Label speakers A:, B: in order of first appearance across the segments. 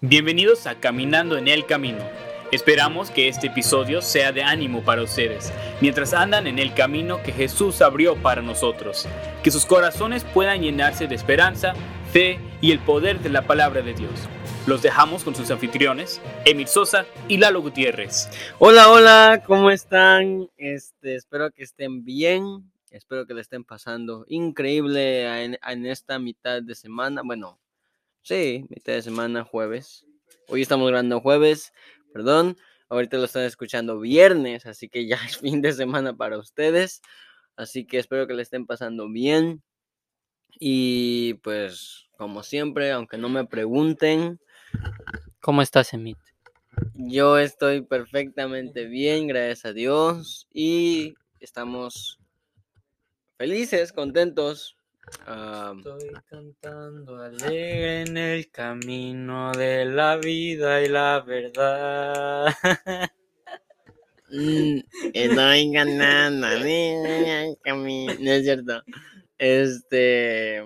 A: Bienvenidos a Caminando en el Camino. Esperamos que este episodio sea de ánimo para ustedes, mientras andan en el camino que Jesús abrió para nosotros. Que sus corazones puedan llenarse de esperanza, fe y el poder de la palabra de Dios. Los dejamos con sus anfitriones, Emil Sosa y Lalo Gutiérrez.
B: Hola, hola, ¿cómo están? Este, espero que estén bien, espero que le estén pasando increíble en, en esta mitad de semana. Bueno, sí, mitad de semana, jueves. Hoy estamos grabando jueves, perdón. Ahorita lo están escuchando viernes, así que ya es fin de semana para ustedes. Así que espero que le estén pasando bien. Y pues, como siempre, aunque no me pregunten,
C: ¿Cómo estás, Emit?
B: yo estoy perfectamente bien, gracias a Dios. Y estamos felices, contentos.
C: Estoy cantando alegre en el camino de la vida y la verdad.
B: Estoy ganando. No es cierto. Este.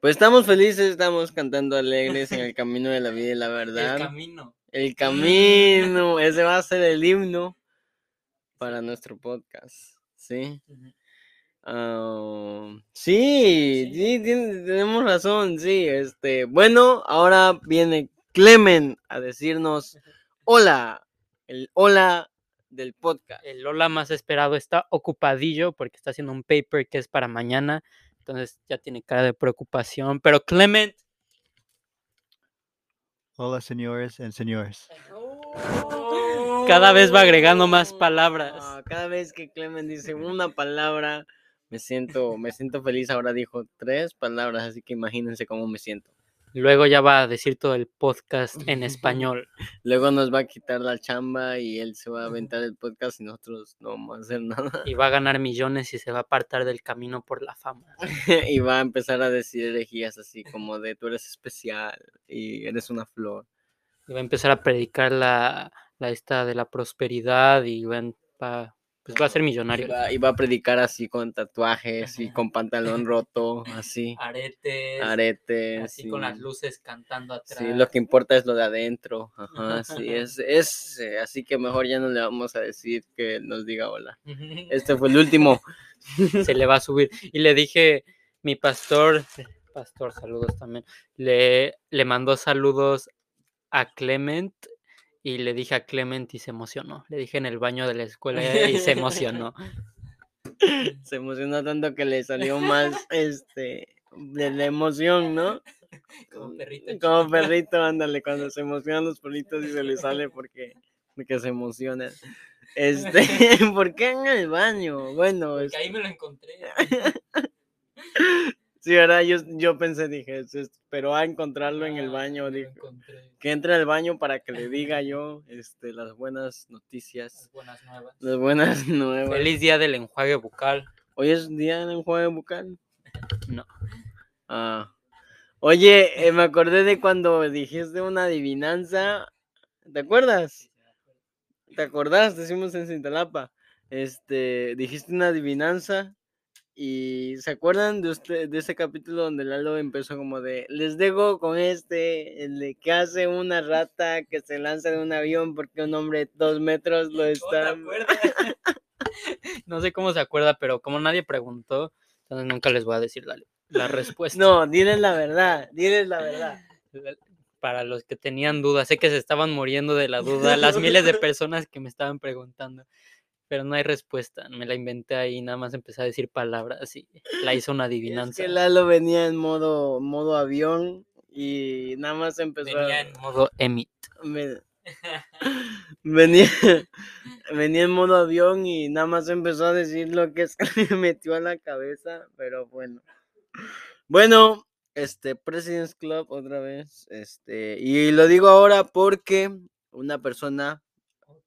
B: Pues estamos felices, estamos cantando alegres en el camino de la vida y la verdad.
C: El camino.
B: El camino. Ese va a ser el himno para nuestro podcast. ¿Sí? Ah, sí, sí, tenemos razón, sí. Este, bueno, ahora viene Clemen a decirnos hola, el hola del podcast.
C: El Lola más esperado está ocupadillo porque está haciendo un paper que es para mañana. Entonces ya tiene cara de preocupación. Pero Clement.
D: Hola, señores y señores.
C: Cada vez va agregando más palabras.
B: Cada vez que Clemen dice una palabra, me siento, me siento feliz. Ahora dijo tres palabras, así que imagínense cómo me siento.
C: Luego ya va a decir todo el podcast en español.
B: Luego nos va a quitar la chamba y él se va a aventar el podcast y nosotros no vamos a hacer nada.
C: Y va a ganar millones y se va a apartar del camino por la fama.
B: y va a empezar a decir herejías así como de tú eres especial y eres una flor.
C: Y va a empezar a predicar la, la esta de la prosperidad y va, va- pues va a ser millonario.
B: y va a predicar así con tatuajes y con pantalón roto, así,
C: Aretes.
B: aretes.
C: Así con las luces cantando atrás.
B: Sí, lo que importa es lo de adentro. Ajá, sí, es, es eh, así que mejor ya no le vamos a decir que nos diga hola. Este fue el último.
C: se le va a subir. Y le dije, mi pastor, pastor, saludos también, le, le mandó saludos a Clement y le dije a Clement y se emocionó. Le dije en el baño de la escuela y se emocionó.
B: Se emocionó tanto que le salió más este de la emoción, ¿no?
C: Como perrito
B: Como
C: chiquito.
B: perrito, ándale, cuando se emocionan los perritos y se le sale porque, porque se emocionan. Este, ¿por qué en el baño? Bueno,
C: Porque
B: es-
C: ahí me lo encontré.
B: Sí, ¿verdad? Yo, yo pensé, dije, se esperó a encontrarlo en el
C: Ah,
B: baño, dijo. Que entre al baño para que le diga yo este, las buenas noticias,
C: Las buenas nuevas.
B: las buenas nuevas.
C: Feliz día del enjuague bucal.
B: Hoy es día del enjuague bucal.
C: No.
B: Ah. Oye, eh, me acordé de cuando dijiste una adivinanza. ¿Te acuerdas? ¿Te acordás? Decimos en Cintalapa. Este, dijiste una adivinanza. Y ¿se acuerdan de usted de ese capítulo donde Lalo empezó como de les dejo con este, el de que hace una rata que se lanza de un avión porque un hombre de dos metros lo está.
C: No sé cómo se acuerda, pero como nadie preguntó, entonces nunca les voy a decir la, la respuesta.
B: No, diles la verdad, diles la verdad.
C: Para los que tenían dudas, sé que se estaban muriendo de la duda, las miles de personas que me estaban preguntando, pero no hay respuesta. Me la inventé ahí, nada más empecé a decir palabras y la hizo una
B: Es
C: adivinanza.
B: que Lalo venía en modo, modo avión y nada más empezó a-
C: Venía en modo Emit.
B: me- venía, venía en modo avión y nada más empezó a decir lo que se le metió a la cabeza, pero bueno. Bueno, este President's Club otra vez, este, y lo digo ahora porque una persona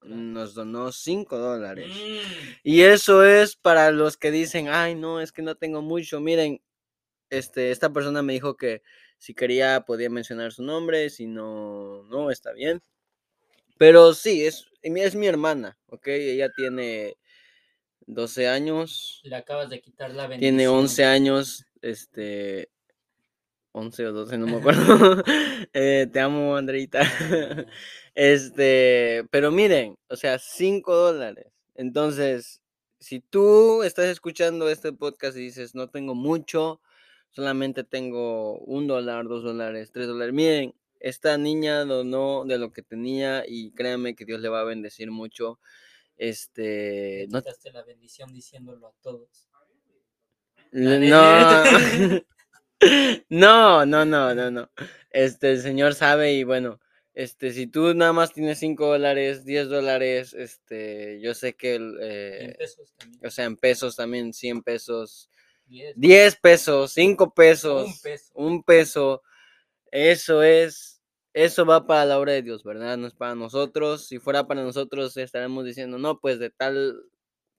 B: nos donó 5 dólares.
C: Mm,
B: Y eso es para los que dicen, ay, no, es que no tengo mucho. Miren, este, esta persona me dijo que si quería podía mencionar su nombre, si no, no, está bien. Pero sí, es, es mi hermana, ¿ok? Ella tiene 12 años,
C: Le acabas de quitar la bendición.
B: tiene 11 años, este, 11 o 12, no me acuerdo. Eh, te amo, Andreita. Este, pero miren, o sea, 5 dólares. Entonces, si tú estás escuchando este podcast y dices, no tengo mucho, solamente tengo un dólar, dos dólares, tres dólares. Miren, esta niña donó de lo que tenía y créanme que Dios le va a bendecir mucho. Este, no,
C: la bendición diciéndolo a todos.
B: no, no, no, no, no, no. Este, el Señor sabe y bueno, este, si tú nada más tienes 5 dólares, 10 dólares, este, yo sé que,
C: En
B: eh,
C: pesos también.
B: o sea, en pesos también, 100 pesos,
C: Diez.
B: 10 pesos, 5 pesos,
C: Un peso.
B: un peso, eso es, eso va para la obra de Dios, ¿verdad? No es para nosotros. Si fuera para nosotros, estaremos diciendo, no, pues de tal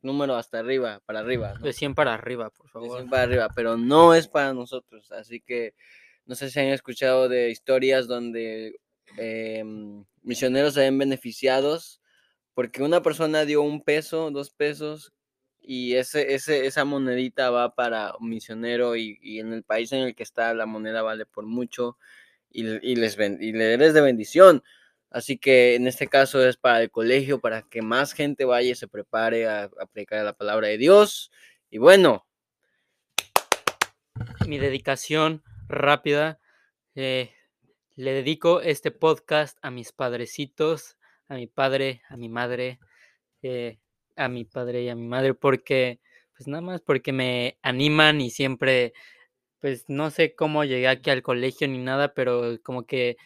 B: número hasta arriba, para arriba. ¿no?
C: De 100 para arriba, por
B: de
C: favor.
B: 100 para arriba, pero no es para nosotros. Así que no sé si han escuchado de historias donde em, misioneros se ven beneficiados porque una persona dio un peso, dos pesos y ese, ese, esa monedita va para un misionero y, y en el país en el que está la moneda vale por mucho y, y les ben- y le eres de bendición. Así que en este caso es para el colegio, para que más gente vaya y se prepare a, a predicar la palabra de Dios. Y bueno,
C: Mi dedicación rápida. eh, le dedico este podcast a mis padrecitos, a mi padre, a mi madre, eh, a mi padre y a mi madre, porque, pues nada más porque me animan y siempre, pues no sé cómo llegué aquí al colegio ni nada, pero como que,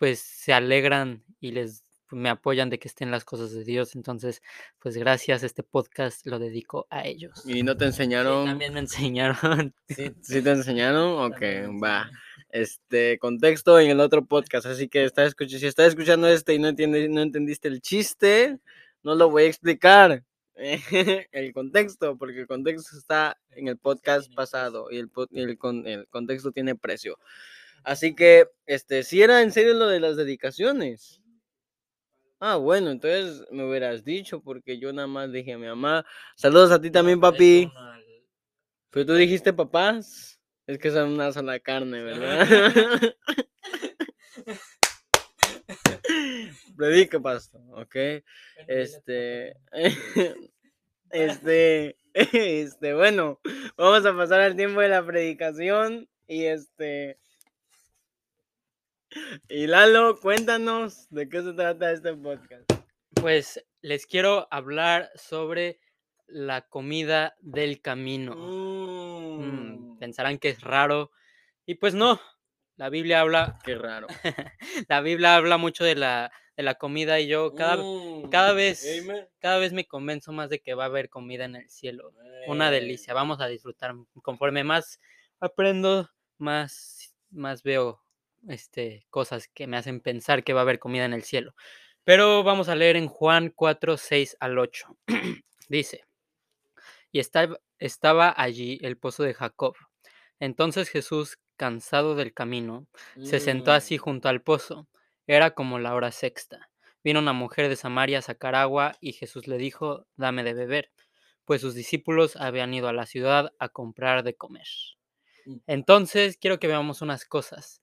C: pues se alegran y les me apoyan de que estén las cosas de Dios. Entonces, pues gracias, este podcast lo dedico a ellos.
B: y no te
C: Sí,
B: enseñaron.
C: también me enseñaron.
B: ¿Sí, sí te enseñaron? Ok, va. Este, contexto en el otro podcast. Así que está escuch si estás escuchando este y no, entiendes, no entendiste el chiste, no lo voy a explicar. el contexto, porque el contexto está en el podcast pasado y el, el, con- el contexto tiene precio. Así que, este, si era en serio lo de las dedicaciones. Ah, bueno, entonces me hubieras dicho, porque yo nada más dije a mi mamá, saludos a ti también, papi. Pero tú dijiste papás. Es que son una sola carne, ¿verdad? Predica, pastor, ¿ok? Este. Este. Este, bueno, vamos a pasar al tiempo de la predicación. Y este. Y Lalo, cuéntanos de qué se trata este podcast.
C: Pues les quiero hablar sobre la comida del camino. Mm,
B: Mm,
C: pensarán que es raro. Y pues no. La Biblia habla,
B: Qué raro.
C: la Biblia habla mucho de la, de la comida y yo cada, cada
B: Mm,
C: vez,
B: amen.
C: cada vez me convenzo más de que va a haber comida en el cielo. Una delicia. Vamos a disfrutar. Conforme más aprendo, más, más veo este, cosas que me hacen pensar que va a haber comida en el cielo. Pero vamos a leer en Juan 4, 6 al 8. Dice, y estaba, estaba allí el pozo de Jacob. Entonces Jesús, cansado del camino, se sentó así
B: Mm.
C: junto al pozo. Era como la hora sexta. Vino una mujer de Samaria a sacar agua y Jesús le dijo, dame de beber, pues sus discípulos habían ido a la ciudad a comprar de comer.
B: Mm.
C: Entonces, quiero que veamos unas cosas.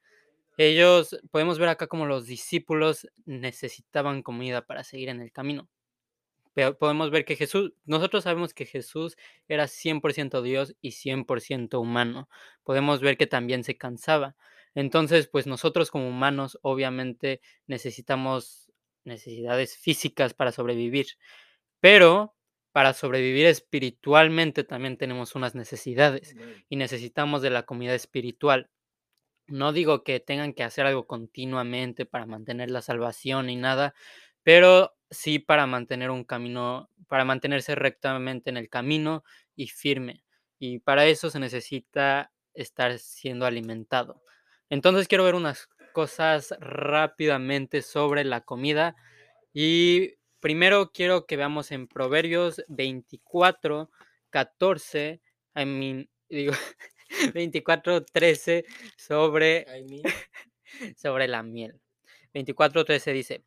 C: Ellos, podemos ver acá como los discípulos necesitaban comida para seguir en el camino. Pero podemos ver que Jesús, nosotros sabemos que Jesús era 100% Dios y 100% humano. Podemos ver que también se cansaba. Entonces, pues nosotros como humanos obviamente necesitamos necesidades físicas para sobrevivir. Pero para sobrevivir espiritualmente también tenemos unas necesidades y necesitamos de la comida espiritual. No digo que tengan que hacer algo continuamente para mantener la salvación ni nada, pero sí para mantener un camino, para mantenerse rectamente en el camino y firme. Y para eso se necesita estar siendo alimentado. Entonces quiero ver unas cosas rápidamente sobre la comida. Y primero quiero que veamos en Proverbios 24, 14, I mean, digo, 24, 13 sobre sobre la miel. 24.13 dice,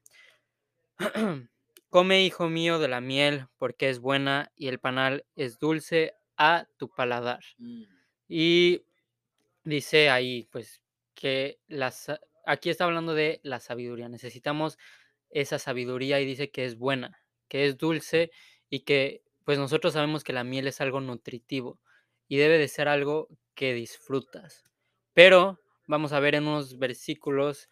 C: Come, hijo mío, de la miel, porque es buena y el panal es dulce a tu paladar.
B: Mm.
C: Y dice ahí, pues, que la sa- aquí está hablando de la sabiduría. Necesitamos esa sabiduría y dice que es buena, que es dulce y que pues nosotros sabemos que la miel es algo nutritivo y debe de ser algo que disfrutas. Pero vamos a ver en unos versículos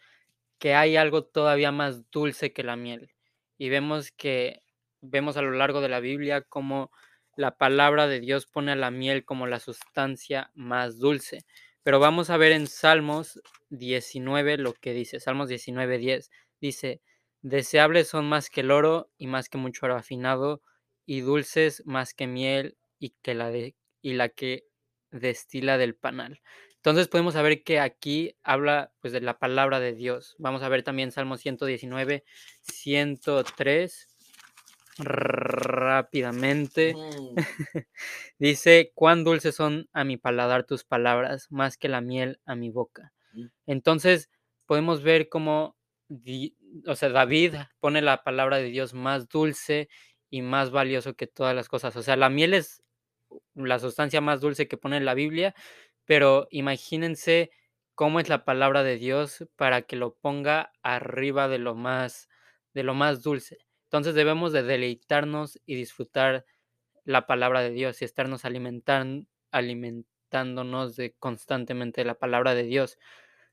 C: que hay algo todavía más dulce que la miel. Y vemos que vemos a lo largo de la Biblia como la palabra de Dios pone a la miel como la sustancia más dulce. Pero vamos a ver en Salmos 19 lo que dice. Salmos 19, 10 dice, deseables son más que el oro y más que mucho oro afinado y dulces más que miel y, que la, de, y la que destila del panal. Entonces podemos saber que aquí habla pues de la palabra de Dios. Vamos a ver también Salmo 119, 103 rápidamente.
B: Mm,
C: Dice, cuán dulces son a mi paladar tus palabras, más que la miel a mi boca.
B: Mm.
C: Entonces podemos ver cómo, o sea, David pone la palabra de Dios más dulce y más valioso que todas las cosas. O sea, la miel es la sustancia más dulce que pone la Biblia, pero imagínense cómo es la palabra de Dios para que lo ponga arriba de lo más de lo más dulce. Entonces debemos de deleitarnos y disfrutar la palabra de Dios y estarnos alimentan- alimentándonos de constantemente la palabra de Dios.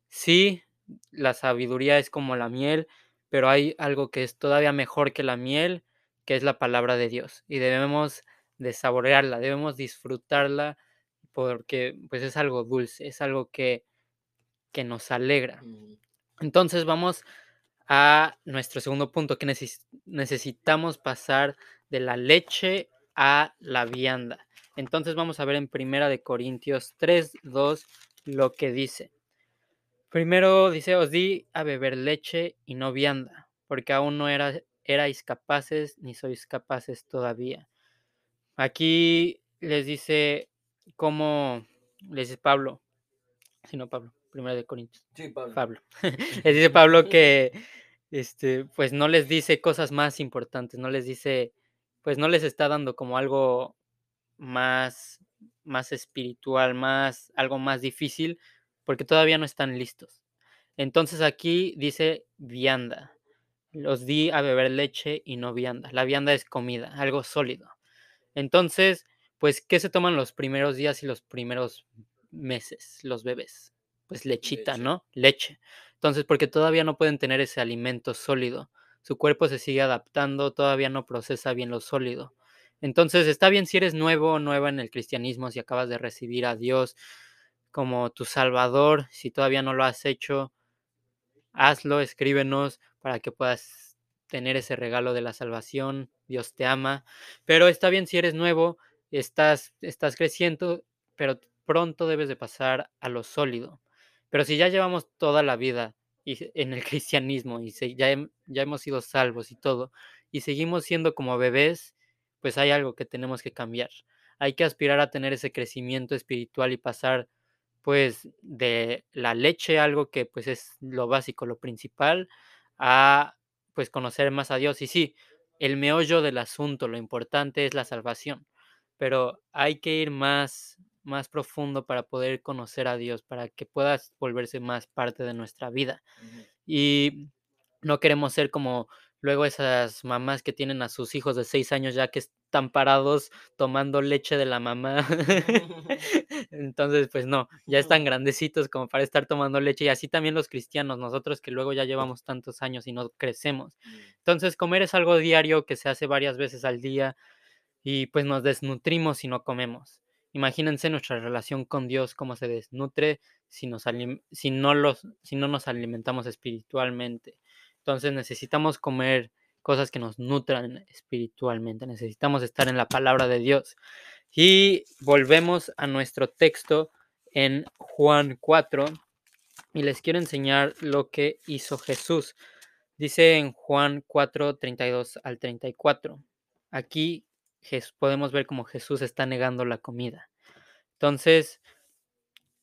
C: Sí, la sabiduría es como la miel, pero hay algo que es todavía mejor que la miel, que es la palabra de Dios. Y debemos de saborearla, debemos disfrutarla porque pues es algo dulce, es algo que, que nos alegra. Entonces vamos a nuestro segundo punto, que neces- necesitamos pasar de la leche a la vianda. Entonces vamos a ver en Primera de Corintios 3, 2 lo que dice. Primero dice, os di a beber leche y no vianda, porque aún no era, erais capaces ni sois capaces todavía. Aquí les dice cómo, les dice Pablo, si no Pablo, Primera de Corintios.
B: Sí, Pablo.
C: Pablo. les dice Pablo que este, pues no les dice cosas más importantes, no les dice, pues no les está dando como algo más, más espiritual, más, algo más difícil, porque todavía no están listos. Entonces aquí dice vianda. Los di a beber leche y no vianda. La vianda es comida, algo sólido. Entonces, pues, ¿qué se toman los primeros días y los primeros meses los bebés? Pues lechita,
B: Leche.
C: ¿no? Leche. Entonces, porque todavía no pueden tener ese alimento sólido. Su cuerpo se sigue adaptando, todavía no procesa bien lo sólido. Entonces, está bien si eres nuevo o nueva en el cristianismo, si acabas de recibir a Dios como tu Salvador, si todavía no lo has hecho, hazlo, escríbenos para que puedas tener ese regalo de la salvación. Dios te ama. Pero está bien si eres nuevo, estás, estás creciendo, pero pronto debes de pasar a lo sólido. Pero si ya llevamos toda la vida y en el cristianismo y se- ya, ya hemos sido salvos y todo, y seguimos siendo como bebés, pues hay algo que tenemos que cambiar. Hay que aspirar a tener ese crecimiento espiritual y pasar pues de la leche, algo que pues es lo básico, lo principal, a pues conocer más a Dios. Y sí, el meollo del asunto, lo importante es la salvación, pero hay que ir más, más profundo para poder conocer a Dios, para que puedas volverse más parte de nuestra vida. Y no queremos ser como luego esas mamás que tienen a sus hijos de seis años ya que están parados tomando leche de la mamá. Entonces, pues no, ya están grandecitos como para estar tomando leche y así también los cristianos, nosotros que luego ya llevamos tantos años y no crecemos.
B: Mm,
C: Entonces, comer es algo diario que se hace varias veces al día y pues nos desnutrimos si no comemos. Imagínense nuestra relación con Dios, cómo se desnutre si, nos si, no, los, si no nos alimentamos espiritualmente. Entonces necesitamos comer cosas que nos nutran espiritualmente, necesitamos estar en la palabra de Dios. Y volvemos a nuestro texto en Juan 4 y les quiero enseñar lo que hizo Jesús. Dice en Juan 4, 32 al 34. Aquí podemos ver cómo Jesús está negando la comida. Entonces,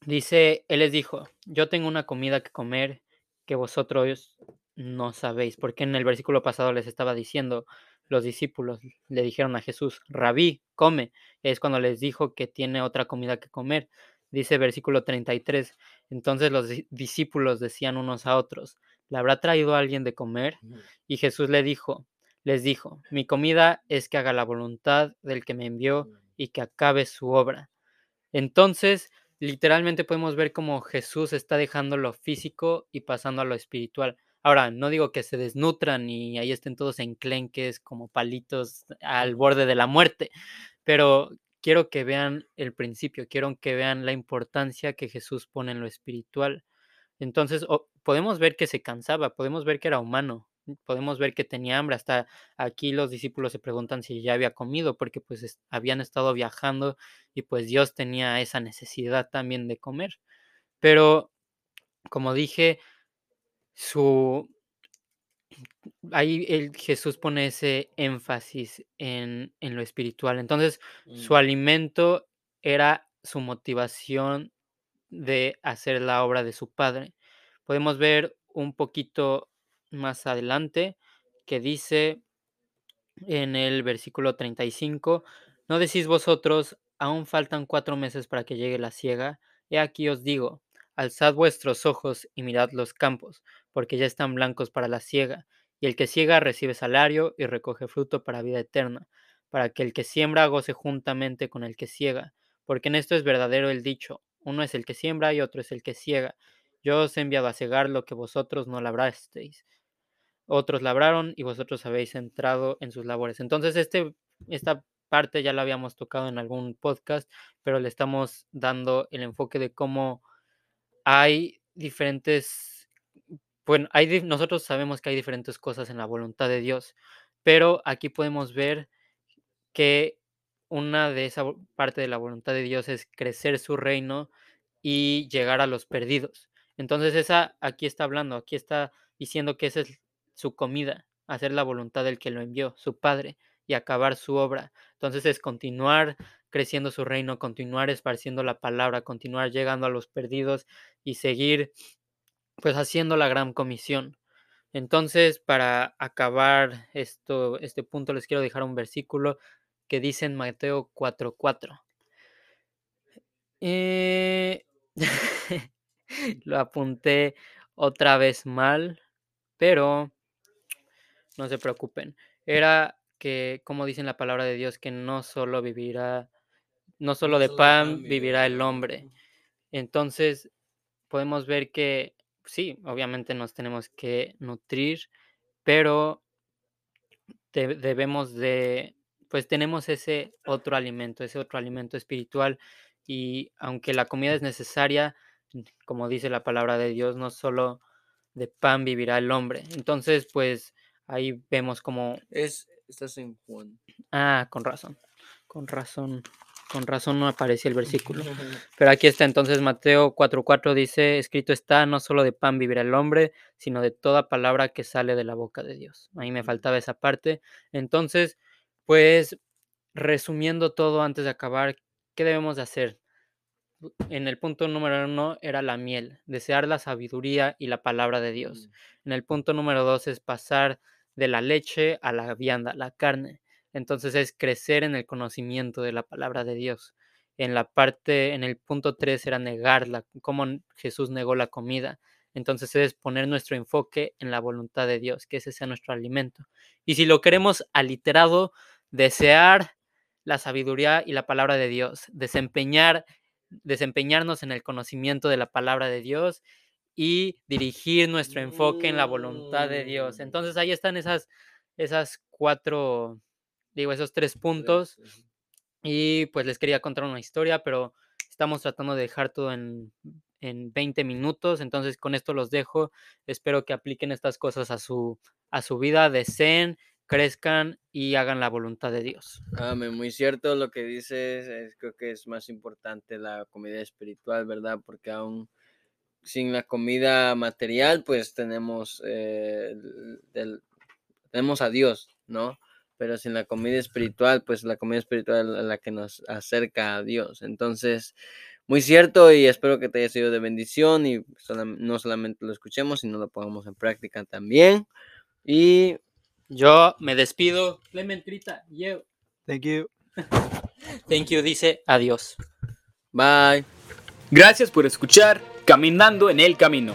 C: dice, Él les dijo, yo tengo una comida que comer que vosotros no sabéis, porque en el versículo pasado les estaba diciendo, los discípulos le dijeron a Jesús, rabí, come. Es cuando les dijo que tiene otra comida que comer. Dice versículo 33, Entonces los di- discípulos decían unos a otros, ¿le habrá traído alguien de comer? Y Jesús le dijo, les dijo, mi comida es que haga la voluntad del que me envió y que acabe su obra. Entonces, literalmente podemos ver cómo Jesús está dejando lo físico y pasando a lo espiritual. Ahora, no digo que se desnutran y ahí estén todos enclenques como palitos al borde de la muerte, pero quiero que vean el principio, quiero que vean la importancia que Jesús pone en lo espiritual. Entonces, podemos ver que se cansaba, podemos ver que era humano, podemos ver que tenía hambre. Hasta aquí los discípulos se preguntan si ya había comido, porque pues es- habían estado viajando y pues Dios tenía esa necesidad también de comer. Pero, como dije, su ahí el Jesús pone ese énfasis en, en lo espiritual. Entonces, su
B: Mm.
C: alimento era su motivación de hacer la obra de su padre. Podemos ver un poquito más adelante que dice en el versículo 35, ¿no decís vosotros, aún faltan cuatro meses para que llegue la siega? He aquí os digo, alzad vuestros ojos y mirad los campos, porque ya están blancos para la siega, y el que siega recibe salario y recoge fruto para vida eterna, para que el que siembra goce juntamente con el que siega, porque en esto es verdadero el dicho, uno es el que siembra y otro es el que siega. Yo os he enviado a cegar lo que vosotros no labrasteis otros labraron y vosotros habéis entrado en sus labores. Entonces, este, esta parte ya la habíamos tocado en algún podcast, pero le estamos dando el enfoque de cómo hay diferentes, bueno, hay, nosotros sabemos que hay diferentes cosas en la voluntad de Dios, pero aquí podemos ver que una de esa parte de la voluntad de Dios es crecer su reino y llegar a los perdidos. Entonces esa aquí está hablando, aquí está diciendo que esa es su comida, hacer la voluntad del que lo envió, su Padre, y acabar su obra. Entonces es continuar creciendo su reino, continuar esparciendo la palabra, continuar llegando a los perdidos y seguir pues haciendo la gran comisión. Entonces, para acabar esto, este punto, les quiero dejar un versículo que dice en Mateo 4:4. Eh, lo apunté otra vez mal, pero no se preocupen. Era que, como dice en la palabra de Dios, que no solo vivirá, no solo de pan vivirá el hombre. Entonces, podemos ver que sí, obviamente nos tenemos que nutrir, pero de- debemos de, pues tenemos ese otro alimento, ese otro alimento espiritual y aunque la comida es necesaria, como dice la palabra de Dios, no solo de pan vivirá el hombre. Entonces, pues ahí vemos como,
B: Es, estás en Juan.
C: ah, con razón, con razón, con razón no aparecía el versículo. Pero aquí está entonces Mateo 4:4 dice, escrito está, no solo de pan vivirá el hombre, sino de toda palabra que sale de la boca de Dios. Ahí me
B: Mm.
C: faltaba esa parte. Entonces, pues, resumiendo todo antes de acabar, ¿qué debemos de hacer? En el punto número uno era la miel, desear la sabiduría y la palabra de Dios.
B: Mm.
C: En el punto número dos es pasar de la leche a la vianda, la carne. Entonces es crecer en el conocimiento de la palabra de Dios. En la parte, en el punto tres era negarla, cómo Jesús negó la comida. Entonces es poner nuestro enfoque en la voluntad de Dios, que ese sea nuestro alimento. Y si lo queremos aliterado, desear la sabiduría y la palabra de Dios, desempeñar, desempeñarnos en el conocimiento de la palabra de Dios y dirigir nuestro enfoque en la voluntad de Dios.
B: Mm.
C: Entonces ahí están esas, esas cuatro, digo, esos tres puntos. Y pues les quería contar una historia, pero estamos tratando de dejar todo en, en 20 minutos. Entonces con esto los dejo. Espero que apliquen estas cosas a su, a su vida, deseen, crezcan y hagan la voluntad de Dios.
B: Amén, muy cierto lo que dices. es- creo que es más importante la comida espiritual, ¿verdad? Porque aún sin la comida material, pues tenemos, eh, el- del- tenemos a Dios, ¿no? Pero sin la comida espiritual, pues la comida espiritual es la que nos acerca a Dios. Entonces, muy cierto y espero que te haya sido de bendición y no solamente lo escuchemos, sino lo pongamos en práctica también. Y
C: Yo me despido. Clement grita, yo.
D: Thank you.
C: Thank you, dice adiós.
B: bye.
A: Gracias por escuchar Caminando en el Camino.